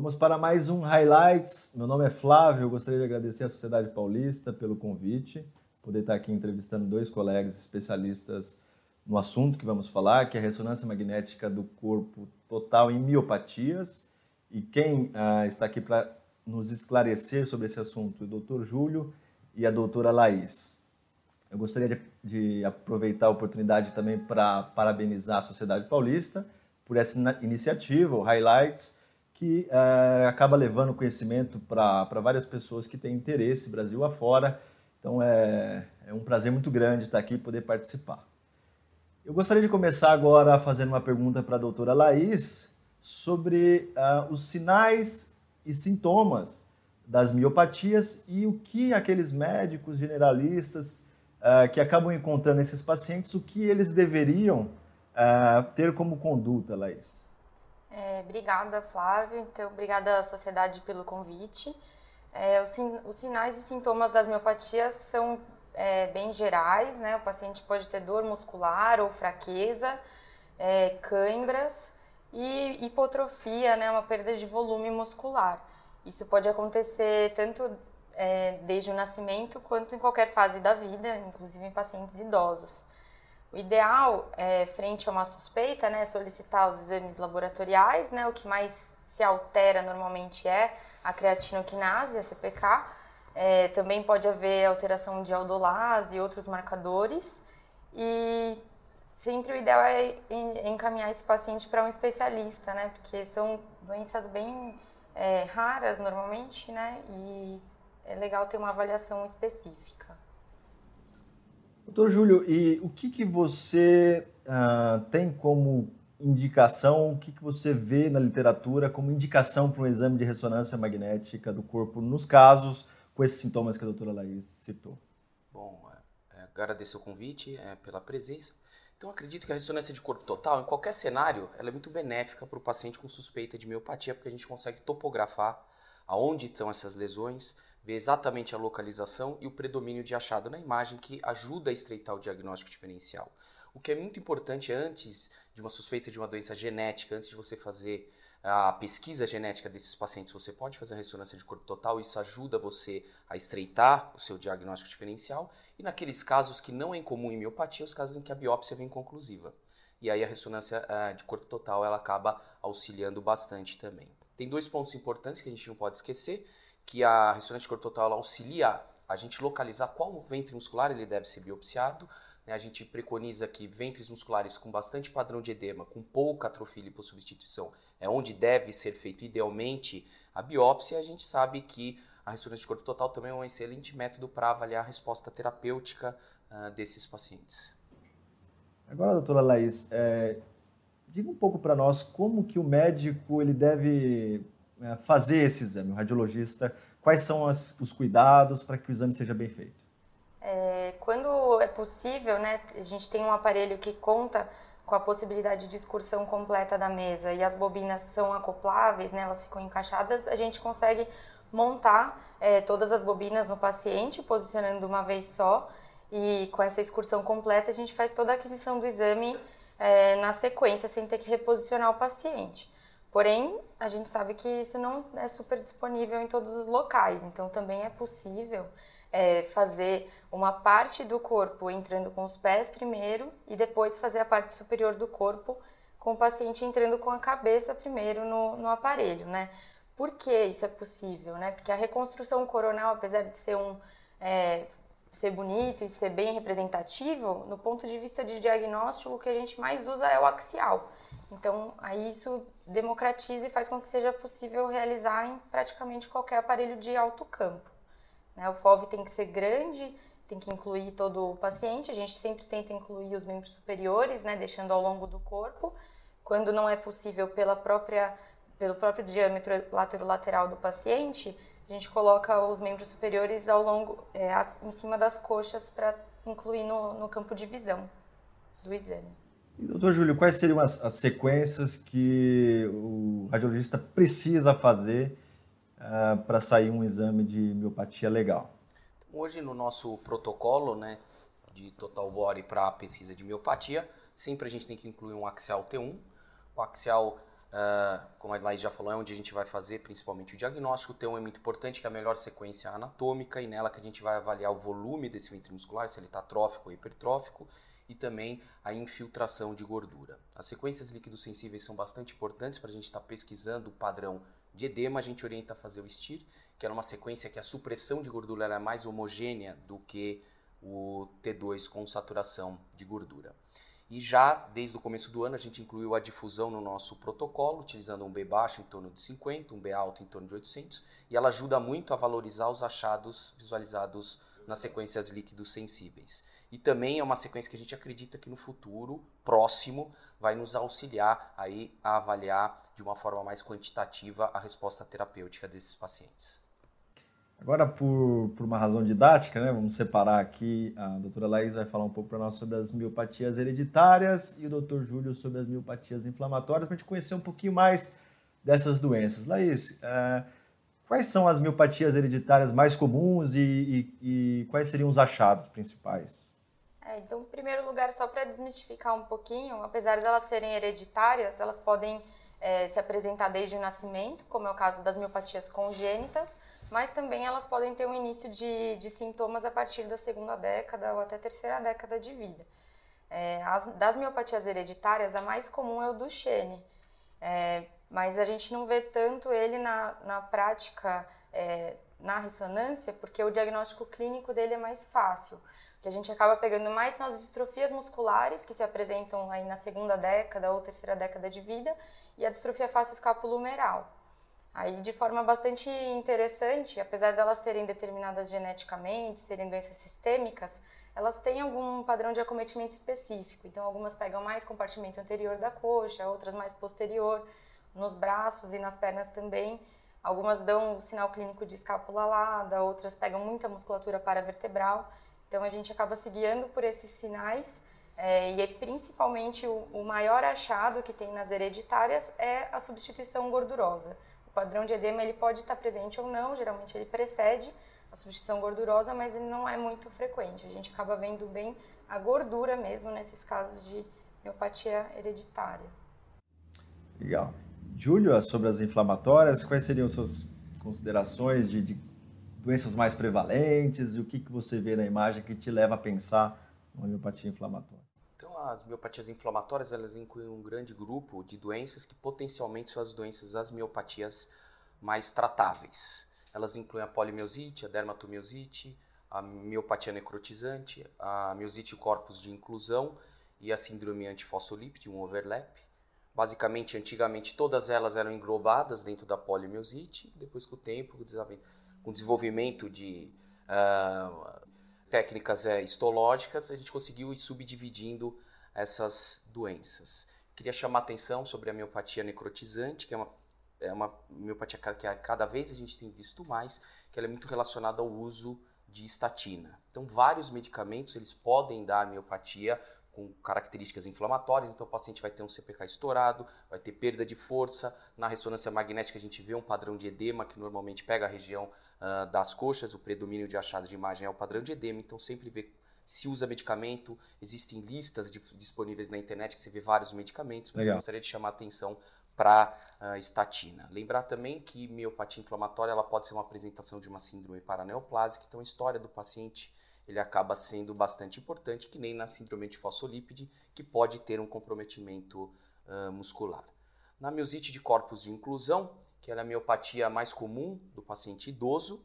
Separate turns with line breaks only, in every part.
Vamos para mais um Highlights. Meu nome é Flávio, eu gostaria de agradecer à Sociedade Paulista pelo convite, poder estar aqui entrevistando dois colegas especialistas no assunto que vamos falar, que é a ressonância magnética do corpo total em miopatias. E quem ah, está aqui para nos esclarecer sobre esse assunto, o doutor Júlio e a doutora Laís. Eu gostaria de, de aproveitar a oportunidade também para parabenizar a Sociedade Paulista por essa iniciativa, o Highlights, que uh, acaba levando conhecimento para várias pessoas que têm interesse, Brasil afora. Então é, é um prazer muito grande estar aqui e poder participar. Eu gostaria de começar agora fazendo uma pergunta para a doutora Laís sobre uh, os sinais e sintomas das miopatias e o que aqueles médicos generalistas uh, que acabam encontrando esses pacientes, o que eles deveriam uh, ter como conduta, Laís?
É, obrigada, Flávio. Então, obrigada à sociedade pelo convite. É, os, os, sinais e sintomas das miopatias são é, bem gerais, né? O paciente pode ter dor muscular ou fraqueza, é, cãibras e hipotrofia, né? Uma perda de volume muscular. Isso pode acontecer tanto é, desde o nascimento quanto em qualquer fase da vida, inclusive em pacientes idosos. O ideal, é, frente a uma suspeita, né, solicitar os exames laboratoriais, né, o que mais se altera normalmente é a creatinoquinase, a CPK. É, também pode haver alteração de aldolase e outros marcadores. E sempre o ideal é encaminhar esse paciente para um especialista, né, porque são doenças bem é, raras normalmente, né, e é legal ter uma avaliação específica.
Doutor Júlio, e o que, que você uh, tem como indicação, o que, que você vê na literatura como indicação para um exame de ressonância magnética do corpo nos casos com esses sintomas que a doutora Laís citou?
Bom, é, é, agradeço o convite, é, pela presença. Então, acredito que a ressonância de corpo total, em qualquer cenário, ela é muito benéfica para o paciente com suspeita de miopatia, porque a gente consegue topografar aonde estão essas lesões, ver exatamente a localização e o predomínio de achado na imagem, que ajuda a estreitar o diagnóstico diferencial. O que é muito importante antes de uma suspeita de uma doença genética, antes de você fazer a pesquisa genética desses pacientes, você pode fazer a ressonância de corpo total, isso ajuda você a estreitar o seu diagnóstico diferencial. E naqueles casos que não é incomum em miopatia, os casos em que a biópsia vem conclusiva. E aí a ressonância uh, de corpo total ela acaba auxiliando bastante também. Tem dois pontos importantes que a gente não pode esquecer, que a ressonância de corpo total auxilia a gente localizar qual ventre muscular ele deve ser biopsiado. Né? A gente preconiza que ventres musculares com bastante padrão de edema, com pouca atrofia e lipossubstituição, é onde deve ser feito idealmente a biópsia. A gente sabe que a ressonância de corpo total também é um excelente método para avaliar a resposta terapêutica uh, desses pacientes.
Agora, doutora Laís, é, Diga um pouco para nós como que o médico ele deve é, fazer esse exame, o radiologista, quais são as, os cuidados para que o exame seja bem feito?
É, quando é possível, né, a gente tem um aparelho que conta com a possibilidade de excursão completa da mesa e as bobinas são acopláveis, né, elas ficam encaixadas, a gente consegue montar é, todas as bobinas no paciente, posicionando uma vez só, e com essa excursão completa a gente faz toda a aquisição do exame é, na sequência, sem ter que reposicionar o paciente. Porém, a gente sabe que isso não é super disponível em todos os locais, então também é possível é, fazer uma parte do corpo entrando com os pés primeiro e depois fazer a parte superior do corpo com o paciente entrando com a cabeça primeiro no, no aparelho, né? Por que isso é possível, né? Porque a reconstrução coronal, apesar de ser um é, ser bonito e ser bem representativo, no ponto de vista de diagnóstico, o que a gente mais usa é o axial. Então, aí isso democratiza e faz com que seja possível realizar em praticamente qualquer aparelho de alto campo. Né? O FOV tem que ser grande, tem que incluir todo o paciente, a gente sempre tenta incluir os membros superiores, né, deixando ao longo do corpo. Quando não é possível pela própria, pelo próprio diâmetro lateral do paciente, a gente coloca os membros superiores ao longo, é, em cima das coxas para incluir no, no, campo de visão do exame.
E, doutor Júlio, quais seriam as, as sequências que o radiologista precisa fazer uh, para sair um exame de miopatia legal?
Então, hoje, no nosso protocolo né, de total body para pesquisa de miopatia, sempre a gente tem que incluir um axial T1. O axial Uh, como a Laís já falou, é onde a gente vai fazer principalmente o diagnóstico. Tem um é muito importante, que é a melhor sequência anatômica, e nela que a gente vai avaliar o volume desse ventre muscular, se ele está trófico ou hipertrófico, e também a infiltração de gordura. As sequências líquidos sensíveis são bastante importantes para a gente estar tá pesquisando o padrão de edema. A gente orienta a fazer o STIR, que é uma sequência que a supressão de gordura é mais homogênea do que o T2 com saturação de gordura. E já desde o começo do ano a gente incluiu a difusão no nosso protocolo, utilizando um B baixo em torno de 50, um B alto em torno de 800, e ela ajuda muito a valorizar os achados visualizados nas sequências líquidos sensíveis. E também é uma sequência que a gente acredita que no futuro próximo vai nos auxiliar aí a avaliar de uma forma mais quantitativa a resposta terapêutica desses pacientes.
Agora, por, por uma razão didática, né, vamos separar aqui, a doutora Laís vai falar um pouco para nós sobre as miopatias hereditárias e o doutor Júlio sobre as miopatias inflamatórias, para a gente conhecer um pouquinho mais dessas doenças. Laís, é, quais são as miopatias hereditárias mais comuns e, e, e quais seriam os achados principais?
É, então, em primeiro lugar, só para desmistificar um pouquinho, apesar de elas serem hereditárias, elas podem é, se apresentar desde o nascimento, como é o caso das miopatias congênitas, mas também elas podem ter um início de, de sintomas a partir da segunda década ou até terceira década de vida. É, as, das miopatias hereditárias, a mais comum é o Duchenne, é, mas a gente não vê tanto ele na, na prática, é, na ressonância, porque o diagnóstico clínico dele é mais fácil. O que a gente acaba pegando mais são as distrofias musculares, que se apresentam aí na segunda década ou terceira década de vida, e a distrofia face escapulohumeral. Aí, de forma bastante interessante, apesar delas serem determinadas geneticamente, serem doenças sistêmicas, elas têm algum padrão de acometimento específico. Então, algumas pegam mais compartimento anterior da coxa, outras mais posterior, nos braços e nas pernas também. Algumas dão o sinal clínico de escápula alada, outras pegam muita musculatura paravertebral. Então, a gente acaba se guiando por esses sinais. É, e principalmente o, o maior achado que tem nas hereditárias é a substituição gordurosa. O padrão de edema ele pode estar presente ou não, geralmente ele precede a substituição gordurosa, mas ele não é muito frequente. A gente acaba vendo bem a gordura mesmo nesses casos de miopatia hereditária.
Legal. Júlio, sobre as inflamatórias, quais seriam suas considerações de, de doenças mais prevalentes e o que, que você vê na imagem que te leva a pensar numa miopatia inflamatória?
as miopatias inflamatórias elas incluem um grande grupo de doenças que potencialmente são as doenças, as miopatias mais tratáveis. Elas incluem a polimiosite, a dermatomiosite, a miopatia necrotizante, a miosite corpus de inclusão e a síndrome antifosfolípide, um overlap. Basicamente, antigamente todas elas eram englobadas dentro da polimiosite, depois com o tempo, com o desenvolvimento de uh, técnicas uh, histológicas, a gente conseguiu ir subdividindo essas doenças. Queria chamar atenção sobre a miopatia necrotizante, que é uma, é uma miopatia que a cada vez a gente tem visto mais, que ela é muito relacionada ao uso de estatina. Então, vários medicamentos eles podem dar miopatia com características inflamatórias, então o paciente vai ter um CPK estourado, vai ter perda de força. Na ressonância magnética a gente vê um padrão de edema que normalmente pega a região uh, das coxas, o predomínio de achado de imagem é o padrão de edema, então sempre vê se usa medicamento, existem listas de, disponíveis na internet que você vê vários medicamentos, mas Legal. eu gostaria de chamar a atenção para uh, ah, estatina. Lembrar também que miopatia inflamatória ela pode ser uma apresentação de uma síndrome paraneoplásica, então a história do paciente ele acaba sendo bastante importante, que nem na síndrome de fosfolípide, que pode ter um comprometimento uh, muscular. Na miosite de corpos de inclusão, que é a miopatia mais comum do paciente idoso,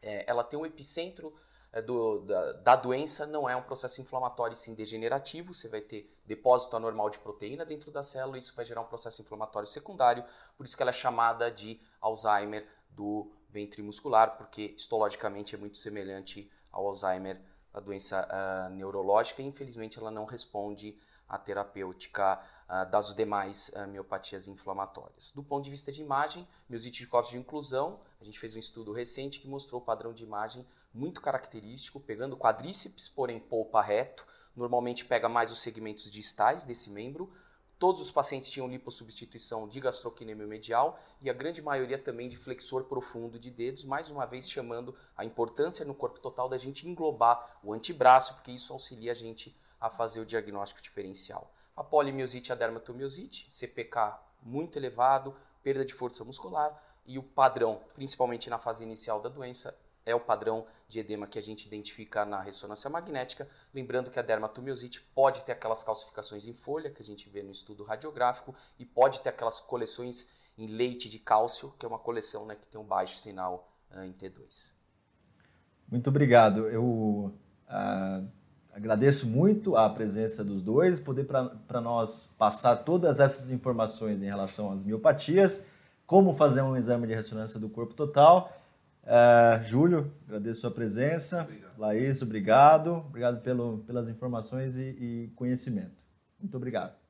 é, ela tem um epicentro é, do, da, da, doença não é um processo inflamatório sim degenerativo, você vai ter depósito anormal de proteína dentro da célula, isso vai gerar um processo inflamatório secundário, por isso que ela é chamada de Alzheimer do ventre muscular, porque histologicamente é muito semelhante ao Alzheimer, a doença uh, neurológica, e infelizmente ela não responde à terapêutica uh, das demais uh, miopatias inflamatórias. Do ponto de vista de imagem, miosite de corpos de inclusão, a gente fez um estudo recente que mostrou o padrão de imagem muito característico, pegando quadríceps, porém polpa reto. Normalmente pega mais os segmentos distais desse membro. Todos os pacientes tinham lipossubstituição de gastrocnêmio medial e a grande maioria também de flexor profundo de dedos, mais uma vez chamando a importância no corpo total da gente englobar o antebraço, porque isso auxilia a gente a fazer o diagnóstico diferencial. A polimiosite e a dermatomiosite, CPK muito elevado, perda de força muscular e o padrão, principalmente na fase inicial da doença, é o padrão de edema que a gente identifica na ressonância magnética. Lembrando que a dermatomiosite pode ter aquelas calcificações em folha que a gente vê no estudo radiográfico e pode ter aquelas coleções em leite de cálcio, que é uma coleção né, que tem um baixo sinal uh, em T2.
Muito obrigado. Eu uh, agradeço muito a presença dos dois, poder para nós passar todas essas informações em relação às miopatias, como fazer um exame de ressonância do corpo total Uh, Júlio, agradeço a sua presença. Obrigado. Laís, obrigado. Obrigado pelo, pelas informações e, e conhecimento. Muito obrigado.